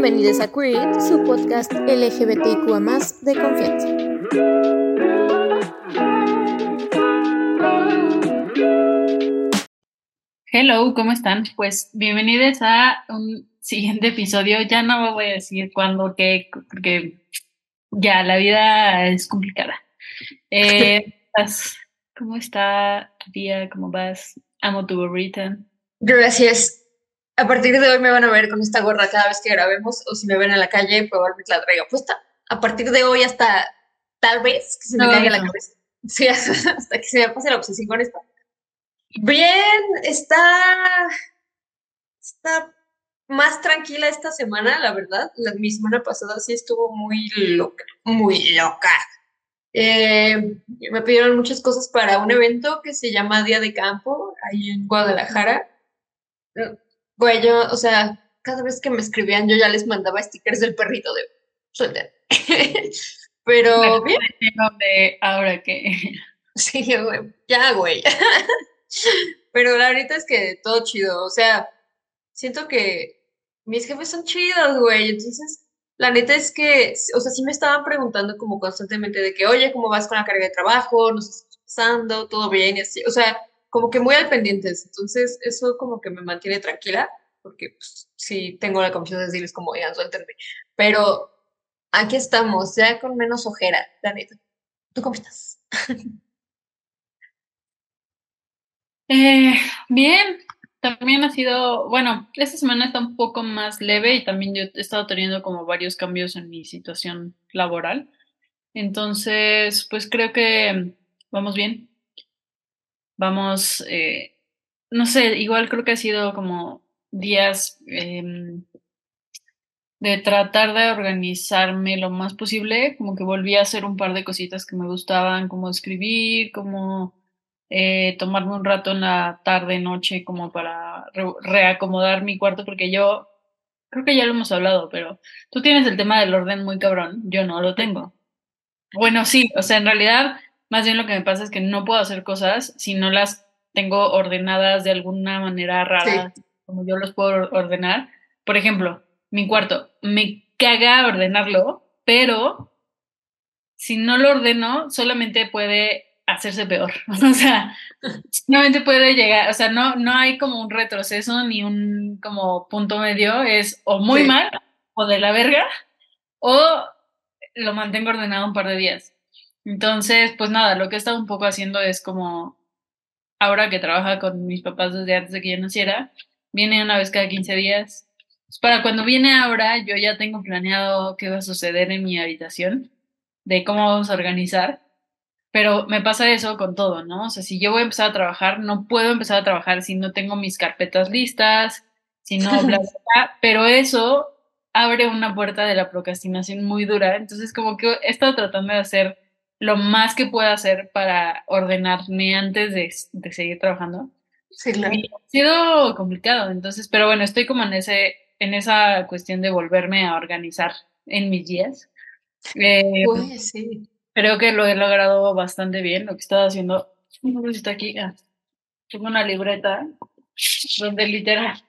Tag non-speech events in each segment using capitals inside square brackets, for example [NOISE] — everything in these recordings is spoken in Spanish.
Bienvenidos a Queer su podcast LGBTIQA de confianza. Hello, ¿cómo están? Pues bienvenidos a un siguiente episodio. Ya no me voy a decir cuándo, qué, porque ya la vida es complicada. Eh, [LAUGHS] ¿Cómo está tu día? ¿Cómo vas? Amo tu burrito. Gracias. A partir de hoy me van a ver con esta gorra cada vez que grabemos o si me ven en la calle, probablemente la traiga puesta. A partir de hoy hasta tal vez que se me caiga la cabeza. [LAUGHS] Sí, hasta que se me pase la obsesión con esto. Bien, está, está más tranquila esta semana, la verdad. La, mi semana pasada sí estuvo muy loca, muy loca. Eh, me pidieron muchas cosas para un evento que se llama Día de Campo, ahí en Guadalajara. Güey, yo, o sea, cada vez que me escribían yo ya les mandaba stickers del perrito de suelta. [LAUGHS] Pero bien. De ahora que. [LAUGHS] Sí, güey, ya, güey. [LAUGHS] Pero la verdad es que todo chido, o sea, siento que mis jefes son chidos, güey, entonces la neta es que, o sea, sí me estaban preguntando como constantemente de que, oye, ¿cómo vas con la carga de trabajo? ¿Nos estás pasando? ¿Todo bien? Y así, o sea, como que muy al pendientes. Entonces, eso como que me mantiene tranquila, porque pues, sí tengo la confianza de decirles como, oigan, suéltenme. Pero aquí estamos, ya con menos ojera, la. ¿Tú cómo estás? [LAUGHS] eh, bien, también ha sido, bueno, esta semana está un poco más leve y también yo he estado teniendo como varios cambios en mi situación laboral. Entonces, pues creo que vamos bien. Vamos, eh, no sé, igual creo que ha sido como días em, de tratar de organizarme lo más posible, como que volví a hacer un par de cositas que me gustaban, como escribir, como eh, tomarme un rato en la tarde, noche, como para reacomodar mi cuarto, porque yo creo que ya lo hemos hablado, pero tú tienes el tema del orden muy cabrón, yo no lo tengo. Bueno, sí, o sea, en realidad, más bien lo que me pasa es que no puedo hacer cosas si no las tengo ordenadas de alguna manera rara, como yo los puedo ordenar. Por ejemplo, mi cuarto, me caga ordenarlo, pero si no lo ordeno, solamente puede hacerse peor. [LAUGHS] O sea, solamente puede llegar, o sea, no, no hay como un retroceso ni un como punto medio, es o muy mal o de la verga o lo mantengo ordenado un par de días. Entonces, pues nada, lo que he estado un poco haciendo es como, ahora que trabaja con mis papás desde antes de que yo naciera, viene una vez cada 15 días. Pues para cuando viene ahora, yo ya tengo planeado qué va a suceder en mi habitación, de cómo vamos a organizar pero me pasa eso con todo, ¿no? O sea, si yo voy a empezar a trabajar, no puedo empezar a trabajar si no tengo mis carpetas listas, si no, bla, bla, [LAUGHS] pero eso abre una puerta de la procrastinación muy dura. Entonces, como que he estado tratando de hacer lo más que pueda hacer para ordenarme antes de, de seguir trabajando. Sí, claro. ha sido complicado, entonces, pero bueno, estoy como en ese, en esa cuestión de volverme a organizar en mis días. Eh, pues sí. Creo que lo he logrado bastante bien. Lo que estaba haciendo, no sé si está aquí, ah, tengo una libreta donde literal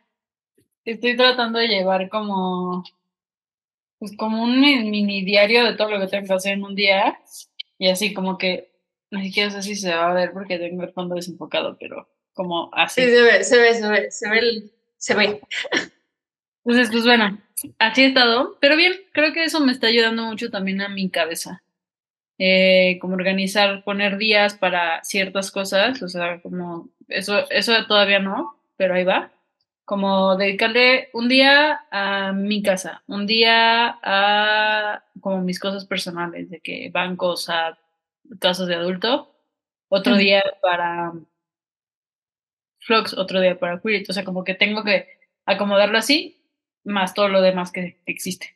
estoy tratando de llevar como, pues como un mini diario de todo lo que tengo que hacer en un día. Y así como que, ni siquiera sé si se va a ver porque tengo el fondo desenfocado, pero como así. Sí, se ve, se ve, se ve, se ve, se ve. [LAUGHS] Entonces, pues bueno, así he estado, pero bien, creo que eso me está ayudando mucho también a mi cabeza. Eh, como organizar, poner días para ciertas cosas, o sea, como eso, eso todavía no, pero ahí va. Como dedicarle un día a mi casa, un día a como mis cosas personales, de que bancos a casos de adulto, otro día para Flux, otro día para Queer, o sea, como que tengo que acomodarlo así, más todo lo demás que existe.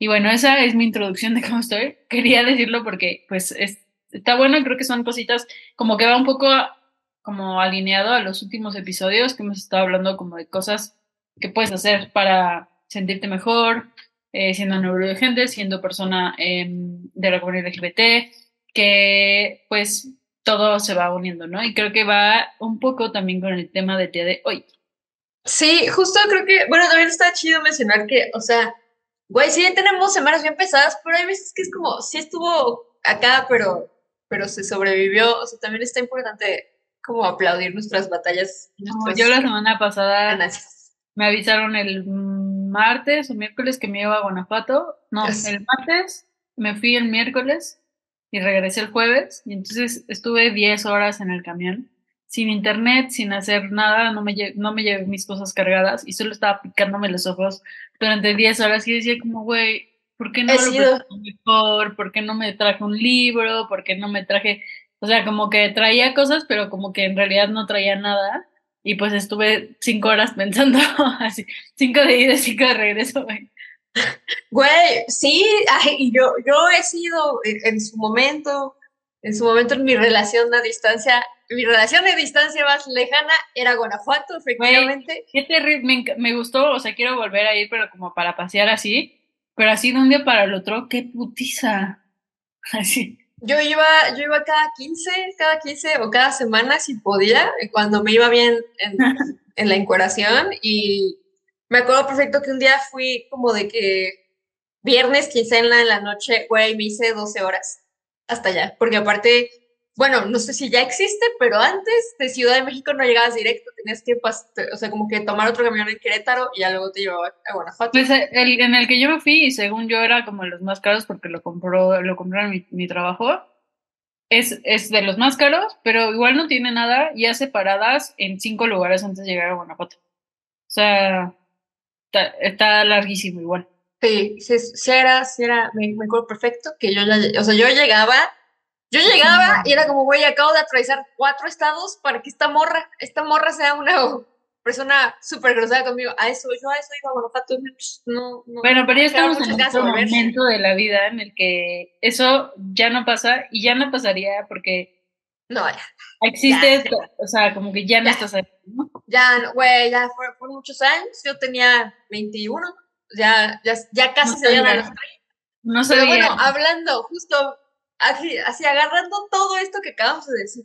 Y bueno, esa es mi introducción de cómo estoy. Quería decirlo porque pues está bueno, creo que son cositas como que va un poco como alineado a los últimos episodios que hemos estado hablando como de cosas que puedes hacer para sentirte mejor, eh, siendo neurodivergente, siendo persona em, de la comunidad LGBT, que pues todo se va uniendo, ¿no? Y creo que va un poco también con el tema del día de hoy. Sí, justo creo que, bueno, también está chido mencionar que, o sea, Güey, sí tenemos semanas bien pesadas, pero hay veces que es como, sí estuvo acá, pero, pero se sobrevivió. O sea, también está importante como aplaudir nuestras batallas. yo la semana pasada me avisaron el martes o miércoles que me iba a Guanajuato. No, el martes me fui el miércoles y regresé el jueves. Y entonces estuve 10 horas en el camión, sin internet, sin hacer nada. No me, no me llevé mis cosas cargadas y solo estaba picándome los ojos durante 10 horas. Y decía, como, güey, ¿por qué no lo mejor? ¿Por qué no me traje un libro? ¿Por qué no me traje.? O sea, como que traía cosas, pero como que en realidad no traía nada. Y pues estuve cinco horas [LAUGHS] pensando así, cinco de ida y cinco de regreso, güey. Güey, sí, y yo, yo he sido en, su momento, en su momento en mi relación a distancia, mi relación de distancia más lejana era Guanajuato, efectivamente. qué terrible, me, gustó, o sea, quiero volver a ir, pero como para pasear así, pero así de un día para el otro, qué putiza. [LAUGHS] Así. Yo iba, yo iba cada 15, cada 15 o cada semana si podía, cuando me iba bien en, [LAUGHS] en la encueración y me acuerdo perfecto que un día fui como de que viernes, quincena en la noche, güey, me hice 12 horas hasta allá, porque aparte, bueno, no sé si ya existe, pero antes de Ciudad de México no llegabas directo, tenías que, o sea, como que tomar otro camión en Querétaro y ya luego te llevaba a Guanajuato. Pues eh, el, en el que yo me fui, según yo era como los más caros porque lo compró, lo compraron mi, mi trabajo, es, es, de los más caros, pero igual no tiene nada y hace paradas en cinco lugares antes de llegar a Guanajuato. O sea, está, larguísimo igual. Sí, sí, era, sí era, me, acuerdo perfecto que yo ya, o sea, yo llegaba, yo llegaba y era como, güey, acabo de atravesar cuatro estados para que esta morra, esta morra sea una [LAUGHS] persona súper grosera conmigo. A eso, yo a eso iba a Guanajuato. No, no, bueno, pero ya estamos en otro momento de la vida en el que eso ya no pasa y ya no pasaría porque no, ya. Existe, o sea, como que ya no estás ahí, ¿no? Ya, güey, ya fue muchos años. Yo tenía 21, ya, ya, ya casi se iban a los 30. No sabía. Pero bueno, hablando, justo así, agarrando todo esto que acabamos de decir.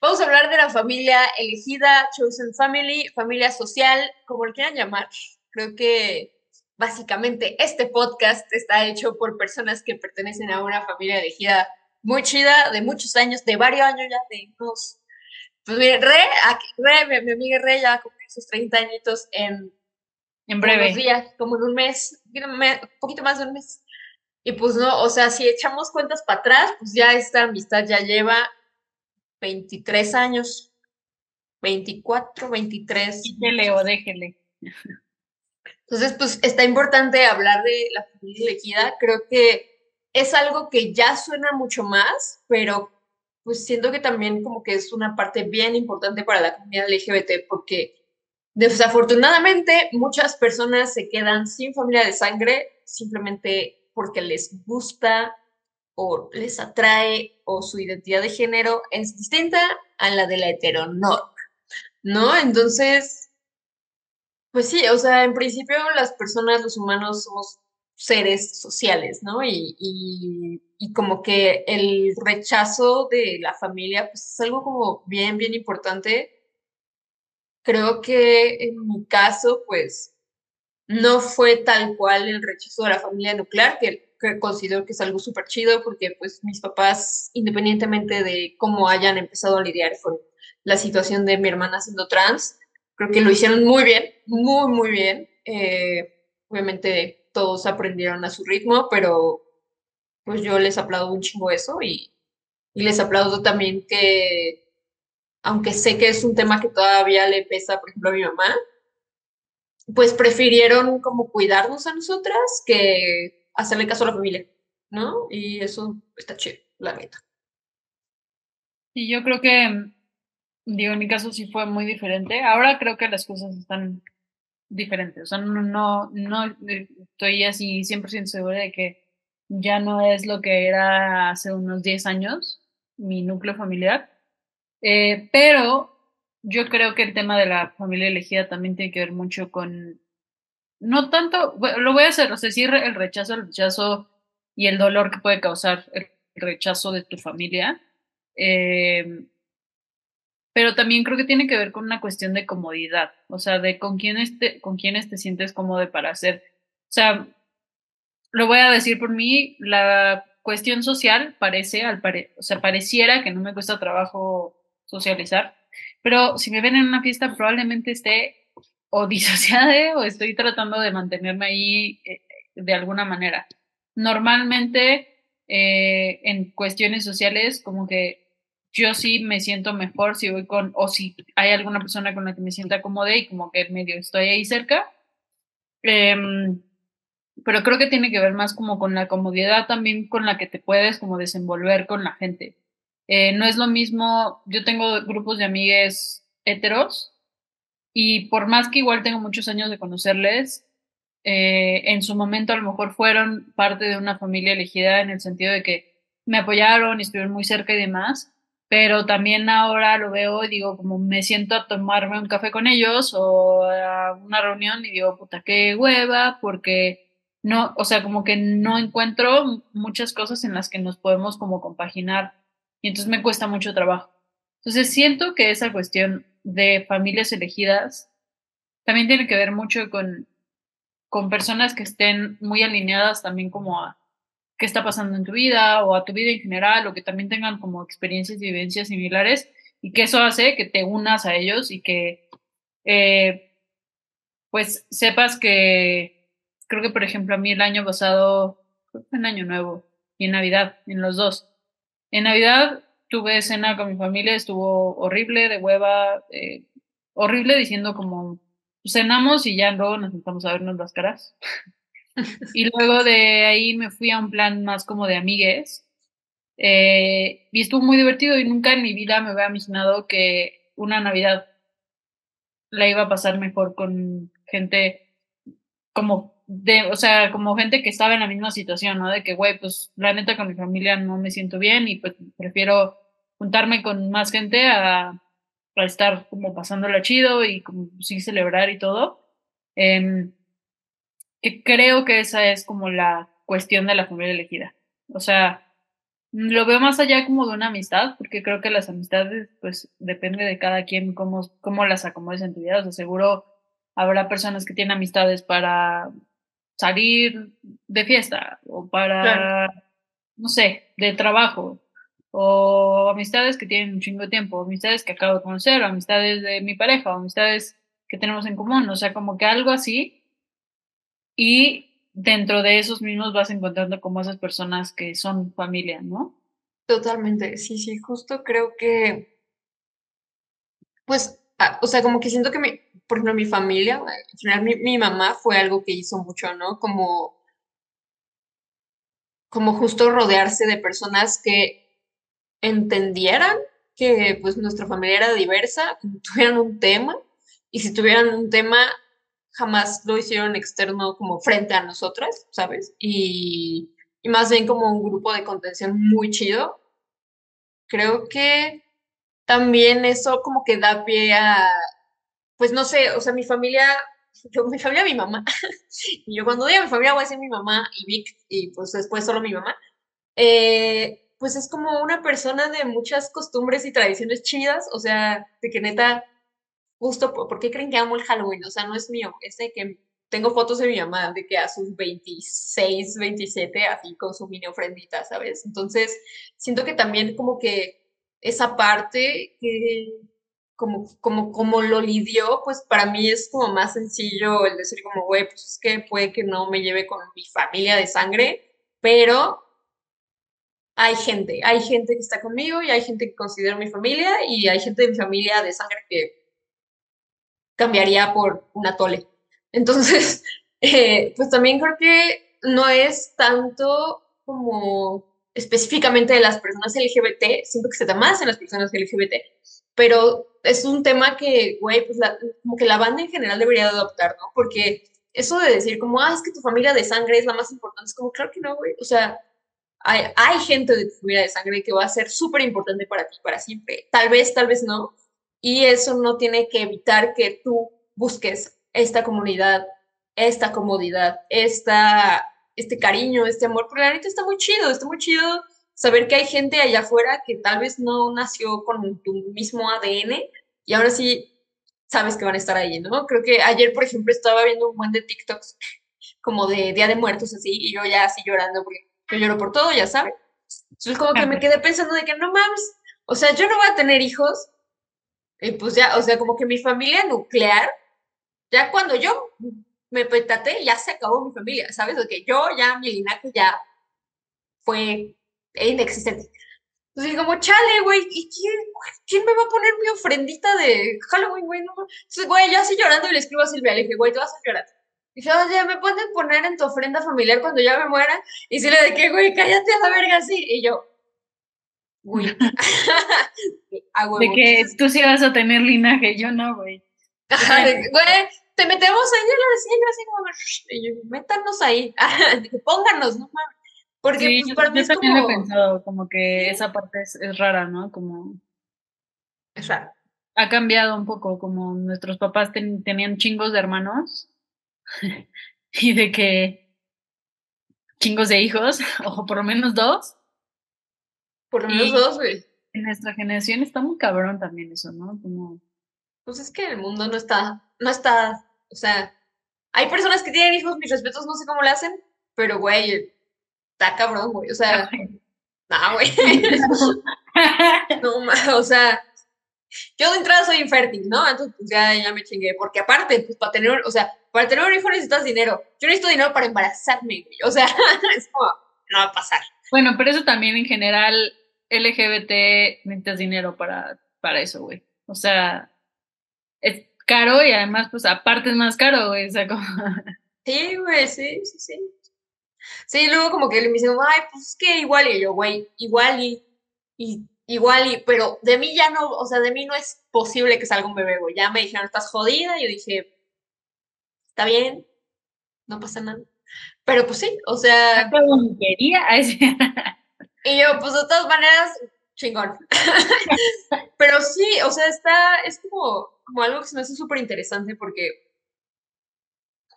Vamos a hablar de la familia elegida, Chosen Family, familia social, como lo quieran llamar. Creo que básicamente este podcast está hecho por personas que pertenecen a una familia elegida muy chida, de muchos años, de varios años ya, de unos. Pues mire, Re, Re mi, amiga Re ya cumplió sus 30 añitos en. En breve. Días, como en un mes, un poquito más de un mes. Y pues no, o sea, si echamos cuentas para atrás, pues ya esta amistad ya lleva 23 años. 24, 23. Déjele o déjele. [LAUGHS] Entonces, pues está importante hablar de la familia elegida. Creo que es algo que ya suena mucho más, pero pues siento que también como que es una parte bien importante para la comunidad LGBT porque desafortunadamente muchas personas se quedan sin familia de sangre simplemente porque les gusta o les atrae o su identidad de género es distinta a la de la heteronorma, ¿no? Entonces, pues sí, o sea, en principio las personas, los humanos somos seres sociales, ¿no? Y, y, como que el rechazo de la familia, pues es algo como bien, bien importante. Creo que en mi caso, pues, no fue tal cual el rechazo de la familia nuclear, que, considero que es algo súper chido, porque pues mis papás, independientemente de cómo hayan empezado a lidiar con la situación de mi hermana siendo trans, creo que lo hicieron muy bien, muy, muy bien. Eh, obviamente todos aprendieron a su ritmo, pero pues yo les aplaudo un chingo eso y, y les aplaudo también que, aunque sé que es un tema que todavía le pesa, por ejemplo, a mi mamá, pues prefirieron como cuidarnos a nosotras que hacerle caso a la familia, ¿no? Y eso está chido, la neta. Y yo creo que, digo, en mi caso sí fue muy diferente. Ahora creo que las cosas están diferente. O sea, no, no, estoy así 100% segura de que ya no es lo que era hace unos 10 años, mi núcleo familiar. Eh, pero yo creo que el tema de la familia elegida también tiene que ver mucho con, no tanto, lo voy a hacer, o sea, el rechazo, el rechazo y el dolor que puede causar el rechazo de tu familia. Eh, pero también creo que tiene que ver con una cuestión de comodidad, o sea, de con quiénes te, con quiénes te sientes cómodo para hacer. O sea, lo voy a decir por mí, la cuestión social parece, al pare o sea, pareciera que no me cuesta trabajo socializar, pero si me ven en una fiesta probablemente esté o disociada o estoy tratando de mantenerme ahí eh, de alguna manera. Normalmente eh, en cuestiones sociales como que yo sí me siento mejor si voy con, o si hay alguna persona con la que me sienta cómoda y como que medio estoy ahí cerca. Em, pero creo que tiene que ver más como con la comodidad también con la que te puedes como desenvolver con la gente. Eh, no es lo mismo, yo tengo grupos de amigues heteros y por más que igual tengo muchos años de conocerles, eh, en su momento a lo mejor fueron parte de una familia elegida en el sentido de que me apoyaron y estuvieron muy cerca y demás, pero también ahora lo veo y digo, como me siento a tomarme un café con ellos o a una reunión y digo, puta, qué hueva, porque no, o sea, como que no encuentro muchas cosas en las que nos podemos como compaginar y entonces me cuesta mucho trabajo. Entonces siento que esa cuestión de familias elegidas también tiene que ver mucho con, con personas que estén muy alineadas también como a qué está pasando en tu vida o a tu vida en general o que también tengan como experiencias y vivencias similares y que eso hace que te unas a ellos y que eh, pues sepas que creo que por ejemplo a mí el año pasado fue en año nuevo y en Navidad, en los dos. En Navidad tuve cena con mi familia, estuvo horrible, de hueva, eh, horrible diciendo como cenamos y ya luego nos sentamos a vernos las caras. [LAUGHS] y luego de ahí me fui a un plan más como de amigues. Eh, y estuvo muy divertido y nunca en mi vida me había imaginado que una Navidad la iba a pasar mejor con gente como de, o sea, como gente que estaba en la misma situación, ¿no? De que, güey, pues la neta con mi familia no me siento bien y pues prefiero juntarme con más gente a, a estar como pasándola chido y como sí celebrar y todo. Eh, que creo que esa es como la cuestión de la familia elegida. O sea, lo veo más allá como de una amistad, porque creo que las amistades, pues, depende de cada quien cómo, cómo las acomodes en tu vida. O sea, seguro habrá personas que tienen amistades para salir de fiesta o para, no sé, de trabajo, o amistades que tienen un chingo de tiempo, amistades que acabo de conocer, amistades de mi pareja, amistades que tenemos en común, o sea, como que algo así y dentro de esos mismos vas encontrando como esas personas que son familia, ¿no? Totalmente, sí, sí, justo creo que, pues, ah, o sea, como que siento que mi, por ejemplo, mi familia, en general mi, mi mamá fue algo que hizo mucho, ¿no? Como, como justo rodearse de personas que entendieran que pues nuestra familia era diversa, [LAUGHS] tuvieran un tema, y si tuvieran un tema, jamás lo hicieron externo como frente a nosotras, ¿sabes? Y, y más bien como un grupo de contención muy chido. Creo que también eso como que da pie a, pues no sé, o sea, mi familia, yo, mi familia, mi mamá, [LAUGHS] y yo cuando diga mi familia voy a decir mi mamá y Vic, y pues después solo mi mamá, eh, pues es como una persona de muchas costumbres y tradiciones chidas, o sea, de que neta justo, ¿por qué creen que amo el Halloween? O sea, no es mío, es de que tengo fotos de mi mamá de que a sus 26, 27, así con su mini ofrendita, ¿sabes? Entonces, siento que también como que esa parte que como, como, como lo lidió, pues para mí es como más sencillo el decir como, güey, pues es que puede que no me lleve con mi familia de sangre, pero hay gente, hay gente que está conmigo y hay gente que considero mi familia y hay gente de mi familia de sangre que cambiaría por una tole. Entonces, [LAUGHS] eh, pues también creo que no es tanto como específicamente de las personas LGBT, siento que se da más en las personas LGBT, pero es un tema que, güey, pues como que la banda en general debería adoptar, ¿no? Porque eso de decir como, ah, es que tu familia de sangre es la más importante, es como, claro que no, güey, o sea, hay, hay gente de tu familia de sangre que va a ser súper importante para ti, para siempre, tal vez, tal vez no, y eso no tiene que evitar que tú busques esta comunidad, esta comodidad, esta, este cariño, este amor, porque la neta está muy chido, está muy chido saber que hay gente allá afuera que tal vez no nació con tu mismo ADN y ahora sí sabes que van a estar ahí, ¿no? Creo que ayer, por ejemplo, estaba viendo un buen de TikToks [LAUGHS] como de Día de Muertos así, y yo ya así llorando, porque yo lloro por todo, ya sabes. Entonces como que me quedé pensando de que no mames, o sea, yo no voy a tener hijos, y pues ya, o sea, como que mi familia nuclear, ya cuando yo me petate, ya se acabó mi familia, ¿sabes? De que yo ya, mi linaje ya fue inexistente. Entonces, como, chale, güey, ¿y quién, quién, me va a poner mi ofrendita de Halloween, güey? No. Entonces, güey, yo así llorando y le escribo a Silvia, le dije, güey, te vas a llorar. Dije, oye, ¿me pueden poner en tu ofrenda familiar cuando ya me muera? Y si le dije, güey, cállate a la verga así. Y yo, güey. [LAUGHS] de que tú sí vas a tener linaje, yo no, güey. güey, te metemos ahí en la cielo, así como, y yo, métanos ahí, [LAUGHS] pónganos, no mames. Porque pues, para mí es también como... he pensado, como que esa parte es, es rara, ¿no? Como... Es rara. Ha cambiado un poco, como nuestros papás tenían chingos de hermanos [LAUGHS] y de que chingos de hijos, [LAUGHS] o por lo menos dos. Por lo menos dos, güey. En nuestra generación está muy cabrón también eso, ¿no? Como... Pues es que el mundo no está, no está, o sea, hay personas que tienen hijos, mis respetos, no sé cómo lo hacen, pero güey, está cabrón, güey, o sea, no, güey. [LAUGHS] no, o sea, yo de entrada soy infértil, ¿no? Entonces, pues ya, ya me chingué. Porque aparte, pues para tener, o sea, para tener un hijo necesitas dinero. Yo necesito dinero para embarazarme, güey. O sea, [LAUGHS] es como, no va a pasar. Bueno, pero eso también en general, LGBT necesitas dinero para, para eso, güey. O sea, es caro y además, pues aparte es más caro, güey. O sea, como... [LAUGHS] Sí, güey, sí, sí, sí. Sí, luego como que le me dicen, ay, pues es que igual, y yo, güey, igual y, y igual, y, pero de mí ya no, o sea, de mí no es posible que salga un bebé, güey. Ya me dijeron, estás jodida, y yo dije, está bien, no pasa nada. Pero pues sí, o sea. [LAUGHS] y yo, pues de todas maneras, chingón. [LAUGHS] pero sí, o sea, está, es como, como algo que se me hace súper interesante porque,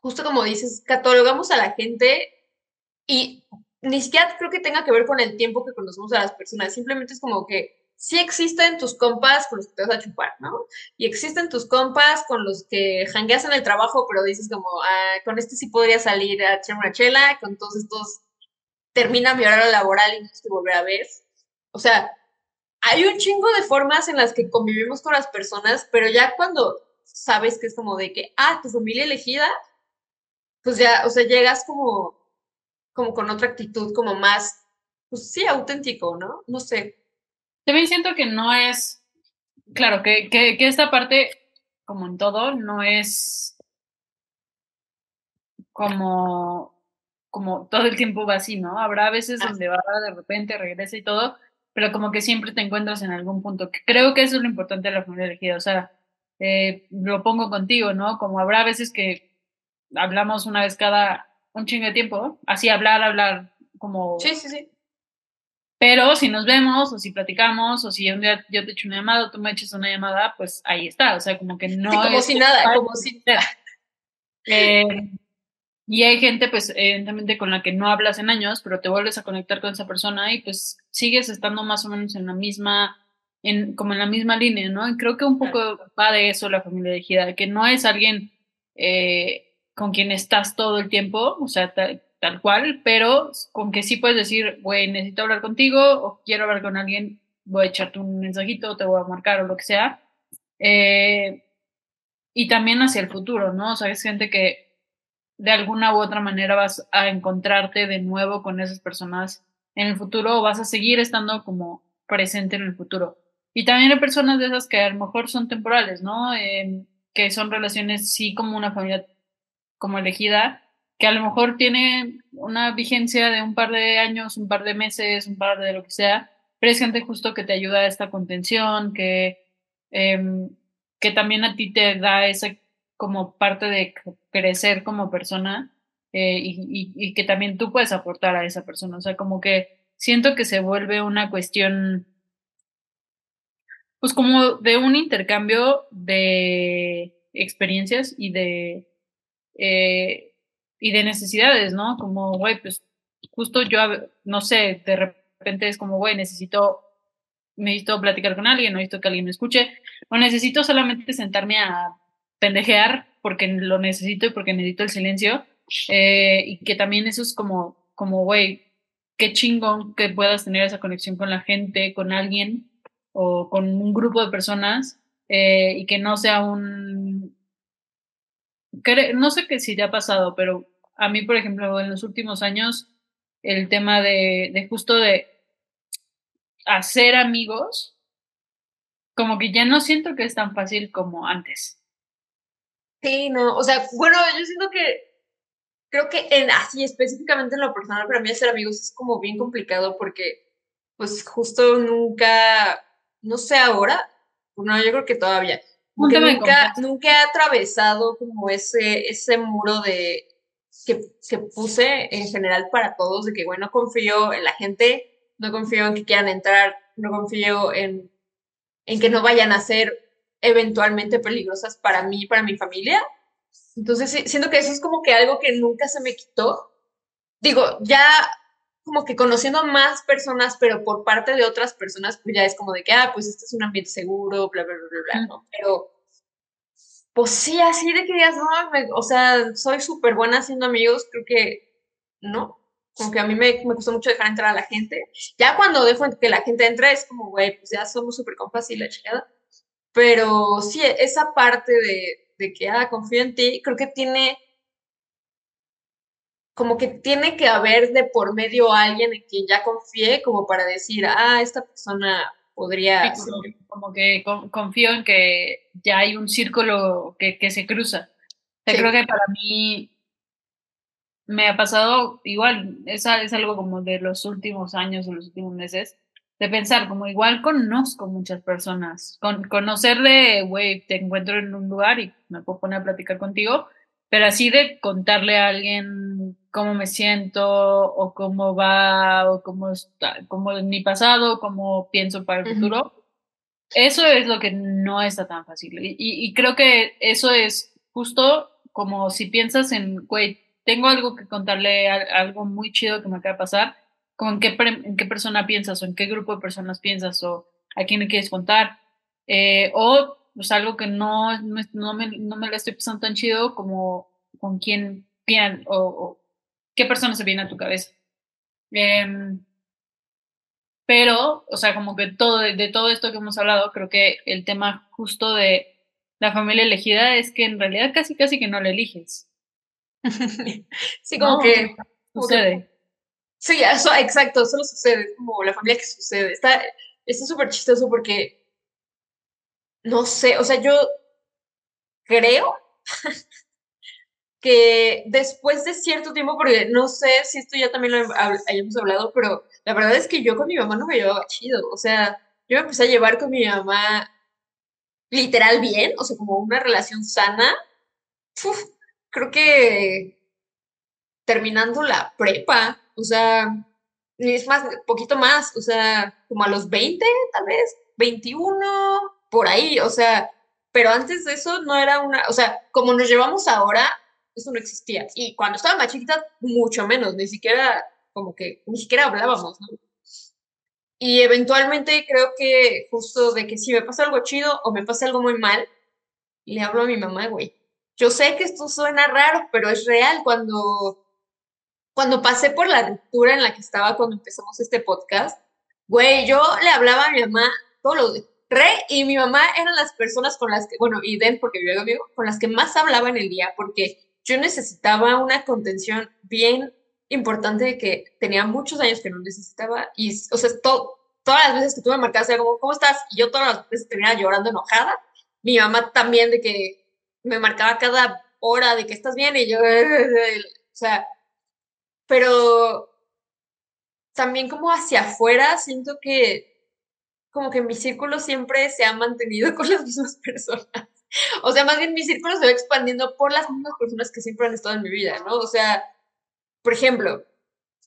justo como dices, catalogamos a la gente y ni siquiera creo que tenga que ver con el tiempo que conocemos a las personas, simplemente es como que sí existen tus compas con los que te vas a chupar, ¿no? Y existen tus compas con los que jangueas en el trabajo, pero dices como, ah, con este sí podría salir a echar una chela, con todos estos termina mi horario laboral y no te volver a ver. O sea, hay un chingo de formas en las que convivimos con las personas, pero ya cuando sabes que es como de que, ah, tu familia elegida, pues ya, o sea, llegas como como con otra actitud, como más, pues sí, auténtico, ¿no? No sé. También siento que no es, claro, que, que, que esta parte, como en todo, no es como, como todo el tiempo va así, ¿no? Habrá veces donde va de repente, regresa y todo, pero como que siempre te encuentras en algún punto. Creo que eso es lo importante de la familia elegida, o sea, eh, lo pongo contigo, ¿no? Como habrá veces que hablamos una vez cada un chingo de tiempo, así hablar, hablar, como... Sí, sí, sí. Pero si nos vemos, o si platicamos, o si un día yo te echo una llamada, o tú me eches una llamada, pues ahí está, o sea, como que [LAUGHS] no... como si nada, como [LAUGHS] si... Eh, y hay gente, pues, evidentemente con la que no hablas en años, pero te vuelves a conectar con esa persona y pues sigues estando más o menos en la misma, en, como en la misma línea, ¿no? Y creo que un poco va de eso la familia elegida, que no es alguien eh, con quien estás todo el tiempo, o sea, tal, cual, pero con que sí puedes decir, güey, necesito hablar contigo o quiero hablar con alguien, voy a echarte un mensajito, te voy a marcar o lo que sea. Eh, y también hacia el futuro, ¿no? O sea, es gente que de alguna u otra manera vas a encontrarte de nuevo con esas personas en el futuro o vas a seguir estando como presente en el futuro. Y también hay personas de esas que a lo mejor son temporales, ¿no? Eh, que son relaciones, sí, como una familia como elegida, que a lo mejor tiene una vigencia de un par de años, un par de meses, un par de lo que sea, pero es gente justo que te ayuda a esta contención, que, em, que también a ti te da esa como parte de crecer como persona eh, y, y, que también tú puedes aportar a esa persona. O sea, como que siento que se vuelve una cuestión, pues como de un intercambio de experiencias y de eh, y de necesidades, ¿no? Como, güey, pues justo yo, no sé, de repente es como, güey, necesito, necesito platicar con alguien, necesito que alguien me escuche, o necesito solamente sentarme a pendejear porque lo necesito y porque necesito el silencio. Eh, y que también eso es como, como, güey, qué chingón que puedas tener esa conexión con la gente, con alguien o con un grupo de personas eh, y que no sea un... No sé qué si te ha pasado, pero a mí, por ejemplo, en los últimos años, el tema de, de justo de hacer amigos, como que ya no siento que es tan fácil como antes. Sí, no, o sea, bueno, yo siento que creo que en así específicamente en lo personal para mí hacer amigos es como bien complicado porque pues justo nunca, no sé ahora, no, yo creo que todavía, nunca, nunca he atravesado como ese, ese muro de que, que puse en general para todos, de que bueno, confío en la gente, no confío en que quieran entrar, no confío en, en que no vayan a ser eventualmente peligrosas para mí, para mi familia. Entonces, siento que eso es como que algo que nunca se me quitó. Digo, ya como que conociendo más personas, pero por parte de otras personas, pues ya es como de que, ah, pues este es un ambiente seguro, bla, bla, bla, bla, ¿no? Pero, pues sí, así de que digas, no, o sea, soy súper buena haciendo amigos, creo que no. Como que a mí me, me gusta mucho dejar entrar a la gente. Ya cuando dejo que la gente entre, es como, güey, pues ya somos súper compas y la chingada. Pero sí, esa parte de, de que, ah, confío en ti, creo que tiene, como que tiene que haber de por medio alguien en quien ya confíe, como para decir, ah, esta persona podría... como, que confío en que ya hay un círculo que, que se cruza. Creo que para mí me ha pasado igual, es, es algo como de los últimos años o los últimos meses, de pensar, como igual conozco muchas personas, con conocerle, güey, te encuentro en un lugar y me puedo poner a platicar contigo, pero así de contarle a alguien cómo me siento o cómo va o cómo está, cómo es mi pasado, cómo pienso para el futuro, eso es lo que no está tan fácil. Y, y creo que eso es justo como si piensas en, güey, tengo algo que contarle, algo muy chido que me acaba de pasar, en qué, en qué persona piensas o en qué grupo de personas piensas o a quién le quieres contar. Eh, o pues algo que no, no, me, no me la estoy pasando tan chido como con quién piensan o, qué persona se viene a tu cabeza. Em, pero, o sea, como que todo, de, todo esto que hemos hablado, creo que el tema justo de la familia elegida es que en realidad casi, casi que no la eliges. [LAUGHS] sí, como que sucede. Sí, eso, exacto, solo sucede, es como la familia que sucede. Está súper chistoso porque, no sé, o sea, yo creo que después de cierto tiempo, porque no sé si esto ya también lo hayamos hablado, pero la verdad es que yo con mi mamá no me llevaba chido. O sea, yo me empecé a llevar con mi mamá literal bien, o sea, como una relación sana. creo que terminando la prepa, o sea, es más, poquito más, o sea, como a los 20, tal vez, 21, por ahí, o sea, pero antes de eso no era una, o sea, como nos llevamos ahora, eso no existía. Y cuando estaba más chiquita, mucho menos, ni siquiera, como que, ni siquiera hablábamos, ¿no? Y eventualmente creo que justo de que si me pasa algo chido o me pasa algo muy mal, le hablo a mi mamá, güey. Yo sé que esto suena raro, pero es real. Cuando cuando pasé por la ruptura en la que estaba cuando empezamos este podcast, güey, yo le hablaba a mi mamá todos los re y mi mamá eran las personas con las que, bueno, y Den, porque vive conmigo, con las que más hablaba en el día, porque yo necesitaba una contención bien importante de que tenía muchos años que no necesitaba y, o sea, todas las veces que tú me marcabas era como, ¿cómo estás? Y yo todas las veces terminaba llorando enojada. Mi mamá también de que me marcaba cada hora de que estás bien y yo, [LAUGHS] o sea, pero también como hacia afuera siento que como que mi círculo siempre se ha mantenido [LAUGHS] con las mismas personas. [LAUGHS] O sea, más bien mi círculo se va expandiendo por las mismas personas que siempre han estado en mi vida, ¿no? O sea, por ejemplo,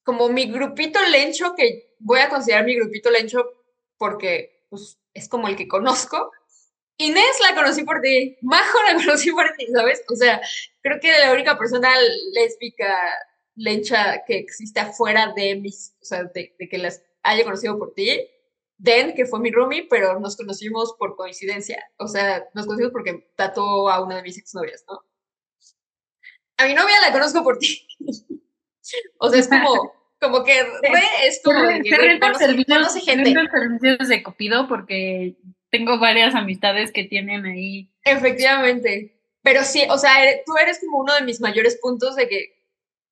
como mi grupito lencho, que voy a considerar mi grupito lencho porque pues, es como el que conozco. Inés la conocí por ti, Majo la [LAUGHS] conocí por ti, ¿sabes? O sea, creo que la única persona lésbica lencha que existe afuera de mis, o sea, de, que las haya conocido por ti. Den, que fue mi roomie, pero nos conocimos por coincidencia. O sea, nos conocimos porque trató a una de mis exnovias, ¿no? a mi novia la conozco por ti. [LAUGHS] o sea, es como, como que [LAUGHS] es como de que conoce, gente. servicios de Copido porque tengo varias amistades que tienen ahí. Efectivamente. Pero sí, o sea, tú eres como uno de mis mayores puntos de que,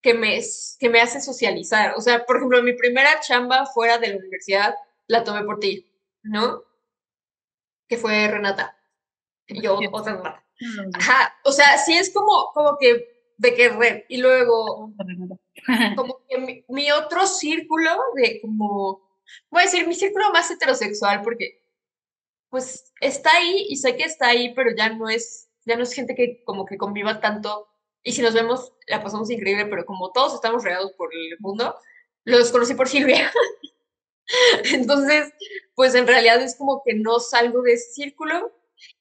que, me, que me hace socializar. O sea, por ejemplo, mi primera chamba fuera de la universidad la tomé por ti, ¿no? Que fue Renata. Yo, otra Renata. Ajá, o sea, sí es como, como que de que red. Y luego, [LAUGHS] como que mi, otro círculo de como, voy a decir, mi círculo más heterosexual, porque pues está ahí y sé que está ahí, pero ya no es, ya no es gente que como que conviva tanto. Y si nos vemos, la pasamos increíble, pero como todos estamos regados por el mundo, los conocí por Silvia. [LAUGHS] [LAUGHS] Entonces, pues en realidad es como que no salgo de ese círculo.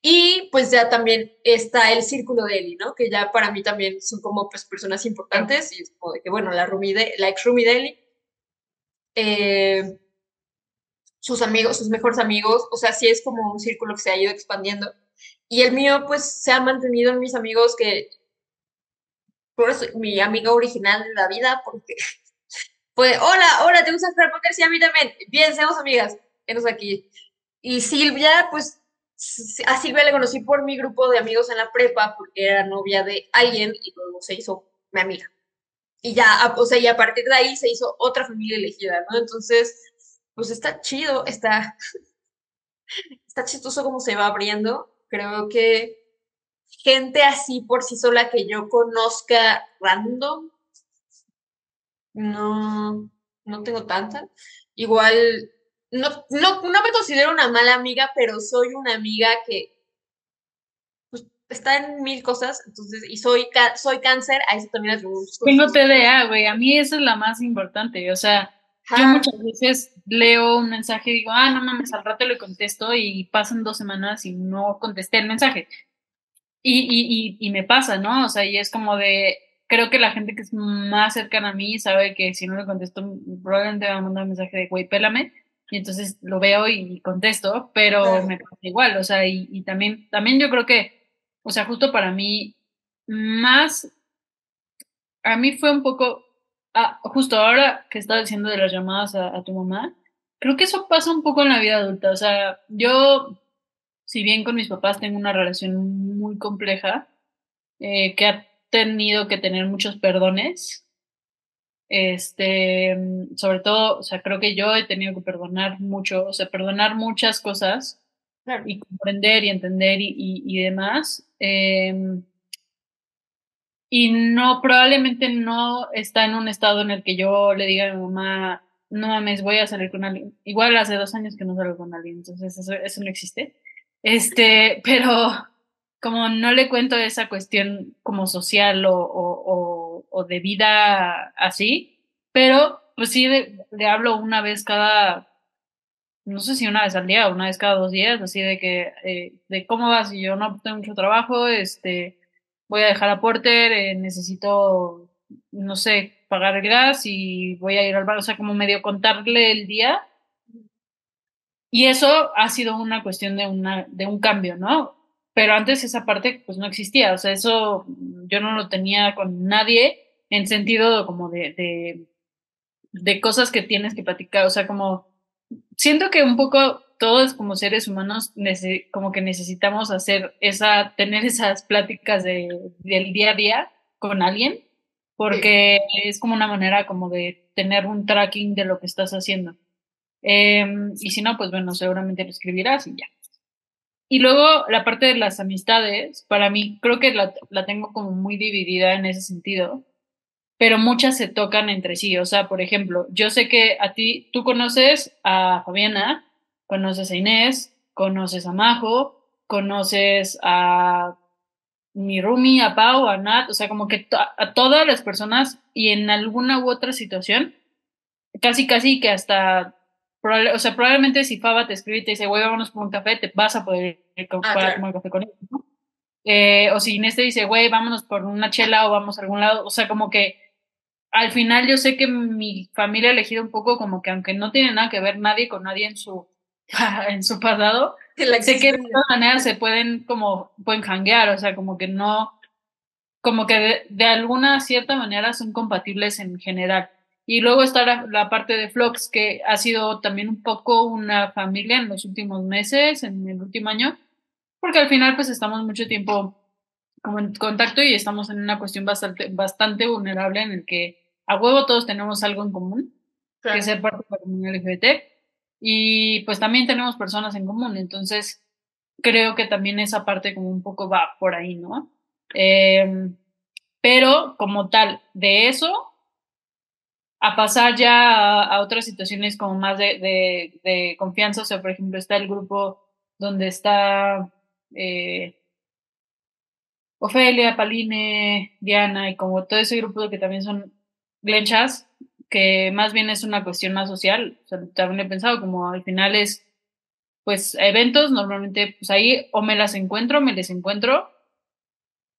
Y pues ya también está el círculo de Eli, ¿no? Que ya para mí también son como pues personas importantes y es como de que, bueno, la, de, la ex Rumi de Eli, eh, sus amigos, sus mejores amigos, o sea, sí es como un círculo que se ha ido expandiendo. Y el mío, pues, se ha mantenido en mis amigos que, por eso, mi amiga original de la vida, porque fue, hola, hola, ¿te gusta Harry Potter? Sí, a mí también. Bien, seamos amigas, enos aquí. Y Silvia, pues, a Silvia le conocí por mi grupo de amigos en la prepa, porque era novia de alguien y luego se hizo mi amiga. Y ya, o sea, y a partir de ahí se hizo otra familia elegida, ¿no? Entonces, pues está chido, está, [LAUGHS] está chistoso cómo se va abriendo. Creo que gente así por sí sola que yo conozca random, no, no tengo tanta. Igual, no, no, no me considero una mala amiga, pero soy una amiga que pues, está en mil cosas, entonces, y soy, soy cáncer, a eso también es Tengo TDA, güey, a mí eso es la más importante, o sea, yo muchas veces leo un mensaje y digo, ah, no mames, al rato le contesto y pasan dos semanas y no contesté el mensaje. Y, y, y, me pasa, ¿no? O sea, y es como de, creo que la gente que es más cercana a mí sabe que si no le contesto, probablemente me va a mandar un mensaje de, güey, pélame. Y entonces lo veo y contesto, pero me pasa igual, o sea, y, y también, también yo creo que, o sea, justo para mí, más, a mí fue un poco, Ah, justo ahora que estaba diciendo de las llamadas a, tu mamá, creo que eso pasa un poco en la vida adulta. O sea, yo, si bien con mis papás tengo una relación muy compleja, eh, que ha tenido que tener muchos perdones, este, sobre todo, o sea, creo que yo he tenido que perdonar mucho, o sea, perdonar muchas cosas y comprender y entender y, y, demás. Eh, y no, probablemente no está en un estado en el que yo le diga a mi mamá, no mames, voy a salir con alguien. Igual hace dos años que no salgo con alguien, entonces eso, eso no existe. Este, pero como no le cuento esa cuestión como social o, o, de vida así, pero pues sí le hablo una vez cada, no sé si una vez al día una vez cada dos días, así de que, eh, de cómo vas, y yo no tengo mucho trabajo, este, voy a dejar a Porter, eh, necesito, no sé, pagar el gas y voy a ir al bar, o sea, como medio contarle el día. Y eso ha sido una cuestión de, una, de un cambio, ¿no? Pero antes esa parte pues no existía, o sea, eso yo no lo tenía con nadie en sentido como de, de, cosas que tienes que platicar, o sea, como siento que un poco todos como seres humanos como que necesitamos hacer esa, tener esas pláticas de, del día a día con alguien, porque es como una manera como de tener un tracking de lo que estás haciendo. Em, y si no, pues bueno, seguramente lo escribirás y ya. Y luego la parte de las amistades, para mí creo que la, la tengo como muy dividida en ese sentido, pero muchas se tocan entre sí. O sea, por ejemplo, yo sé que a ti, tú conoces a Fabiana, conoces a Inés, conoces a Majo, conoces a mi Rumi, a Pau, a Nat, o sea, como que a todas las personas y en alguna u otra situación, casi, casi que hasta, o sea, probablemente si Faba te escribe y te dice, güey, vámonos por un café, te vas a poder ir ah, para tomar café con él, ¿no? Eh, o si Inés te dice, güey, vámonos por una chela o vamos a algún lado, o sea, como que al final yo sé que mi familia ha elegido un poco como que aunque no tiene nada que ver nadie con nadie en su [LAUGHS] en su pasado, sé que de todas maneras se pueden como, pueden hanguear, o sea, como que no, como que de, alguna cierta manera son compatibles en general. Y luego está la, la, parte de Flux, que ha sido también un poco una familia en los últimos meses, en el último año, porque al final pues estamos mucho tiempo como en contacto y estamos en una cuestión bastante, bastante vulnerable en el que a huevo todos tenemos algo en común, que es ser parte de la comunidad LGBT, y pues también tenemos personas en común, entonces creo que también esa parte como un poco va por ahí, ¿no? Em, pero como tal, de eso a pasar ya a, otras situaciones como más de, de, confianza, o sea, por ejemplo, está el grupo donde está eh, Ofelia, Paline, Diana y como todo ese grupo que también son glenchas, que más bien es una cuestión más social. O sea, también he pensado como al final es, pues, eventos, normalmente, pues ahí o me las encuentro, me les encuentro,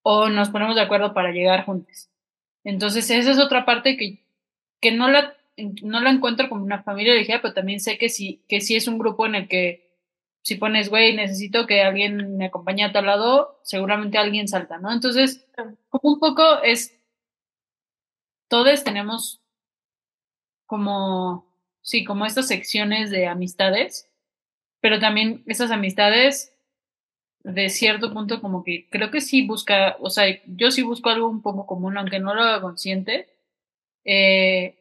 o nos ponemos de acuerdo para llegar juntos. Entonces, esa es otra parte que, que no, la, no la encuentro como una familia ligera, pero también sé que sí, que sí es un grupo en el que si pones, güey, necesito que alguien me acompañe a tal lado, seguramente alguien salta, ¿no? Entonces, como un poco es, todos tenemos como, sí, como estas secciones de amistades, pero también esas amistades de cierto punto como que creo que sí busca, o sea, yo sí busco algo un poco común, aunque no lo haga consciente. Eh,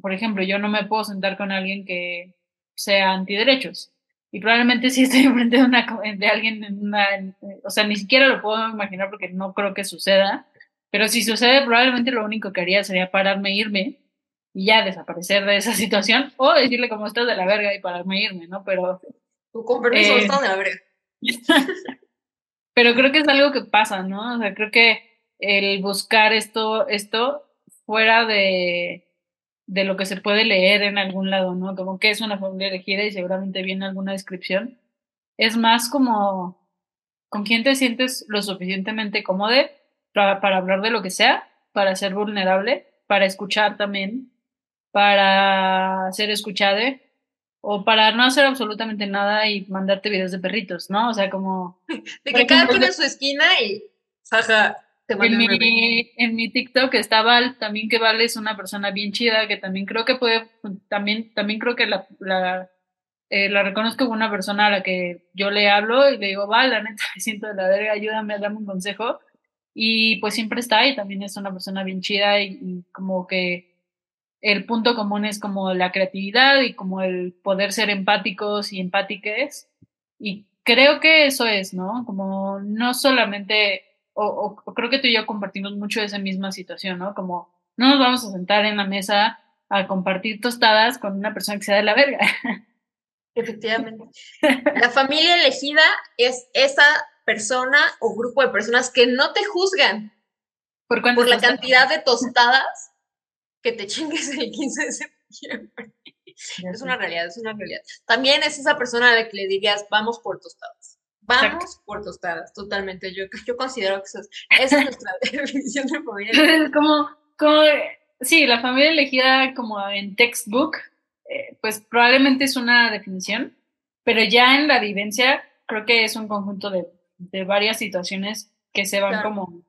por ejemplo, yo no me puedo sentar con alguien que sea antiderechos y probablemente si estoy [LAUGHS] enfrente de, una, de alguien en una, o sea, ni siquiera lo puedo imaginar porque no creo que suceda, pero si sucede probablemente lo único que haría sería pararme e irme y ya desaparecer de esa [LAUGHS] situación o decirle cómo estás de la verga y pararme e irme, ¿no? Pero... Tu con permiso eh, de la verga. [LAUGHS] pero creo que es algo que pasa, ¿no? O sea, creo que el buscar esto, esto fuera de, de lo que se puede leer en algún lado, ¿no? Como que es una familia elegida y seguramente viene alguna descripción. Es más como con quién te sientes lo suficientemente cómodo para, para hablar de lo que sea, para ser vulnerable, para escuchar también, para ser escuchado o para no hacer absolutamente nada y mandarte videos de perritos, ¿no? O sea, como... [LAUGHS] De que cada quien en su esquina y... Jaja, en mi, en mi TikTok está Val, también que Val es una persona bien chida, que también creo que puede, también, también creo que la, la, eh, la reconozco como una persona a la que yo le hablo y le digo, Val, la neta [LAUGHS] me siento de la verga, ayúdame, dame un consejo. Y pues siempre está ahí, también es una persona bien chida y, y como que el punto común es como la creatividad y como el poder ser empáticos y empátiques. Y creo que eso es, ¿no? Como no solamente o, creo que tú y yo compartimos mucho esa misma situación, ¿no? Como no nos vamos a sentar en la mesa a compartir tostadas con una persona que sea de la verga. [LAUGHS] Efectivamente. La familia elegida es esa persona o grupo de personas que no te juzgan por, por la cantidad de tostadas que te chingues el 15 de septiembre. Es una realidad, es una realidad. También es esa persona a la que le dirías, vamos por tostadas. Vamos por tostadas, totalmente. Yo, yo considero que esa es, nuestra [LAUGHS] definición de familia. como, como, sí, la familia elegida como en textbook, eh, pues probablemente es una definición, pero ya en la vivencia creo que es un conjunto de, de varias situaciones que se van como,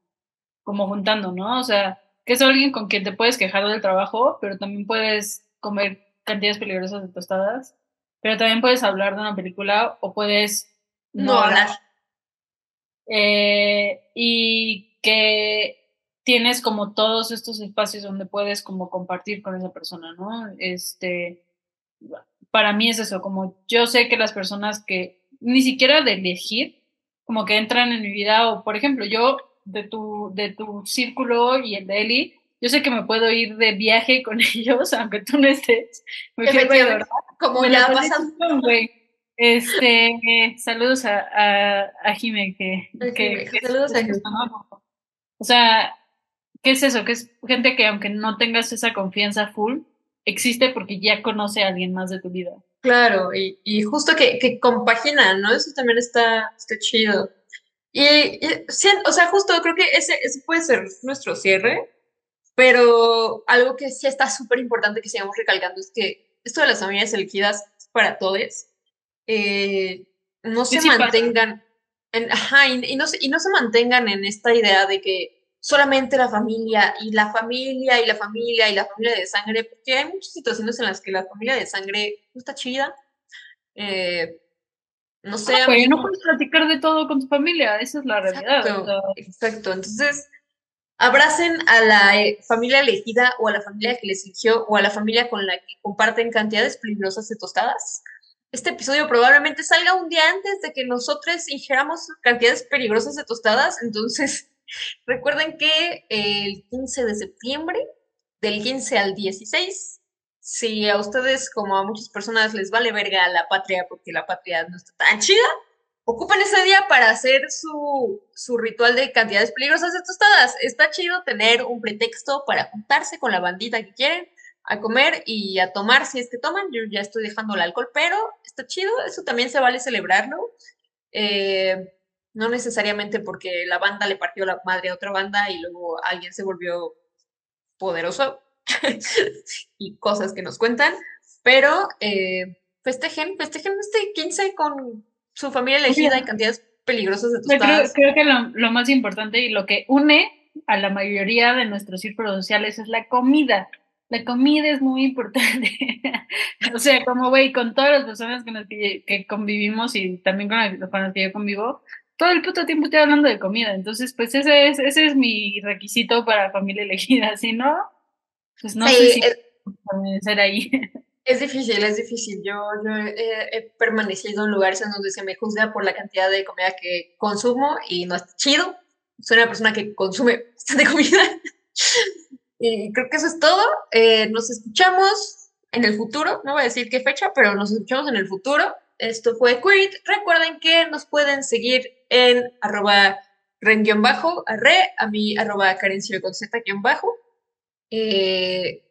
como juntando, ¿no? O sea, que es alguien con quien te puedes quejar del trabajo, pero también puedes comer cantidades peligrosas de tostadas, pero también puedes hablar de una película o puedes no, hablar. Eh, y que tienes como todos estos espacios donde puedes como compartir con esa persona, ¿no? Este, para mí es eso, como yo sé que las personas que ni siquiera de elegir, como que entran en mi vida, o por ejemplo, yo de tu, de tu círculo y el de Eli, yo sé que me puedo ir de viaje con [LAUGHS] ellos, aunque tú no estés. Me Como ya pasan. Este, saludos a, a, a Jime, que, que, saludos a Jime. O sea, ¿qué es eso? Que es gente que aunque no tengas esa confianza full, existe porque ya conoce a alguien más de tu vida. Claro, y, y justo que, que compagina, ¿no? Eso también está, está chido. Y, o sea, justo creo que ese, ese puede ser nuestro cierre, pero algo que sí está súper importante que sigamos recalcando es que esto de las familias elegidas es para todos eh, no se mantengan, en, ajá, y, no se, y no se mantengan en esta idea de que solamente la familia y la familia y la familia y la familia de sangre, porque hay muchas situaciones en las que la familia de sangre no está chida. Eh, no sé. Ah, no puedes platicar de todo con tu familia, esa es la realidad. Exacto, entonces abracen a la eh, familia elegida o a la familia que les eligió o a la familia con la que comparten cantidades peligrosas de tostadas. Este episodio probablemente salga un día antes de que nosotros ingeramos cantidades peligrosas de tostadas, entonces [LAUGHS] Recuerden que el 15 de septiembre, del 15 al 16, si a ustedes, como a muchas personas, les vale verga la patria porque la patria no está tan chida, ocupen ese día para hacer su, su ritual de cantidades peligrosas de tostadas. Está chido tener un pretexto para juntarse con la bandita que quieren a comer y a tomar si es que toman. Yo ya estoy dejando el alcohol, pero está chido, eso también se vale celebrarlo. Eh, no necesariamente porque la banda le partió la madre a otra banda y luego alguien se volvió poderoso [LAUGHS] y cosas que nos cuentan, pero eh, festejen, festejen este 15 con su familia elegida y cantidades peligrosas de tostadas. Creo, creo que lo, lo, más importante y lo que une a la mayoría de nuestros círculos sociales es la comida. La comida es muy importante. [LAUGHS] o sea, como, güey, con todas las personas con las que, que convivimos y también con, con las que yo convivo, todo el puto tiempo estoy hablando de comida, entonces pues ese es, ese es mi requisito para familia elegida, [LAUGHS] si no, pues no sé si es, ser ahí. [LAUGHS] Es difícil, es difícil. Yo, yo he, permanecido en lugares en donde se me juzga por la cantidad de comida que consumo y no es chido. Soy una persona que consume bastante comida. Y creo que eso es todo. Eh, nos escuchamos en el futuro, no voy a decir qué fecha, pero nos escuchamos en el futuro. Esto fue Quit. Recuerden que nos pueden seguir en arroba ren-bajo, arre, a mí arroba carencio con z-bajo. Eh,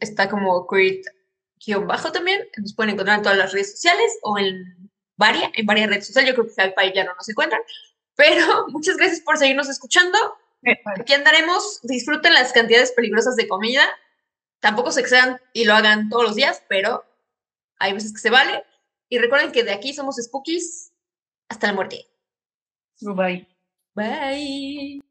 está como Quit-bajo también. Nos pueden encontrar en todas las redes sociales o en varias, en varias redes sociales. Yo creo que al país ya no nos encuentran. Pero [LAUGHS] muchas gracias por seguirnos escuchando. Aquí andaremos. Disfruten las cantidades peligrosas de comida. Tampoco se excedan y lo hagan todos los días, pero hay veces que se vale. Y recuerden que de aquí somos Spookies hasta la muerte. Bye. Bye.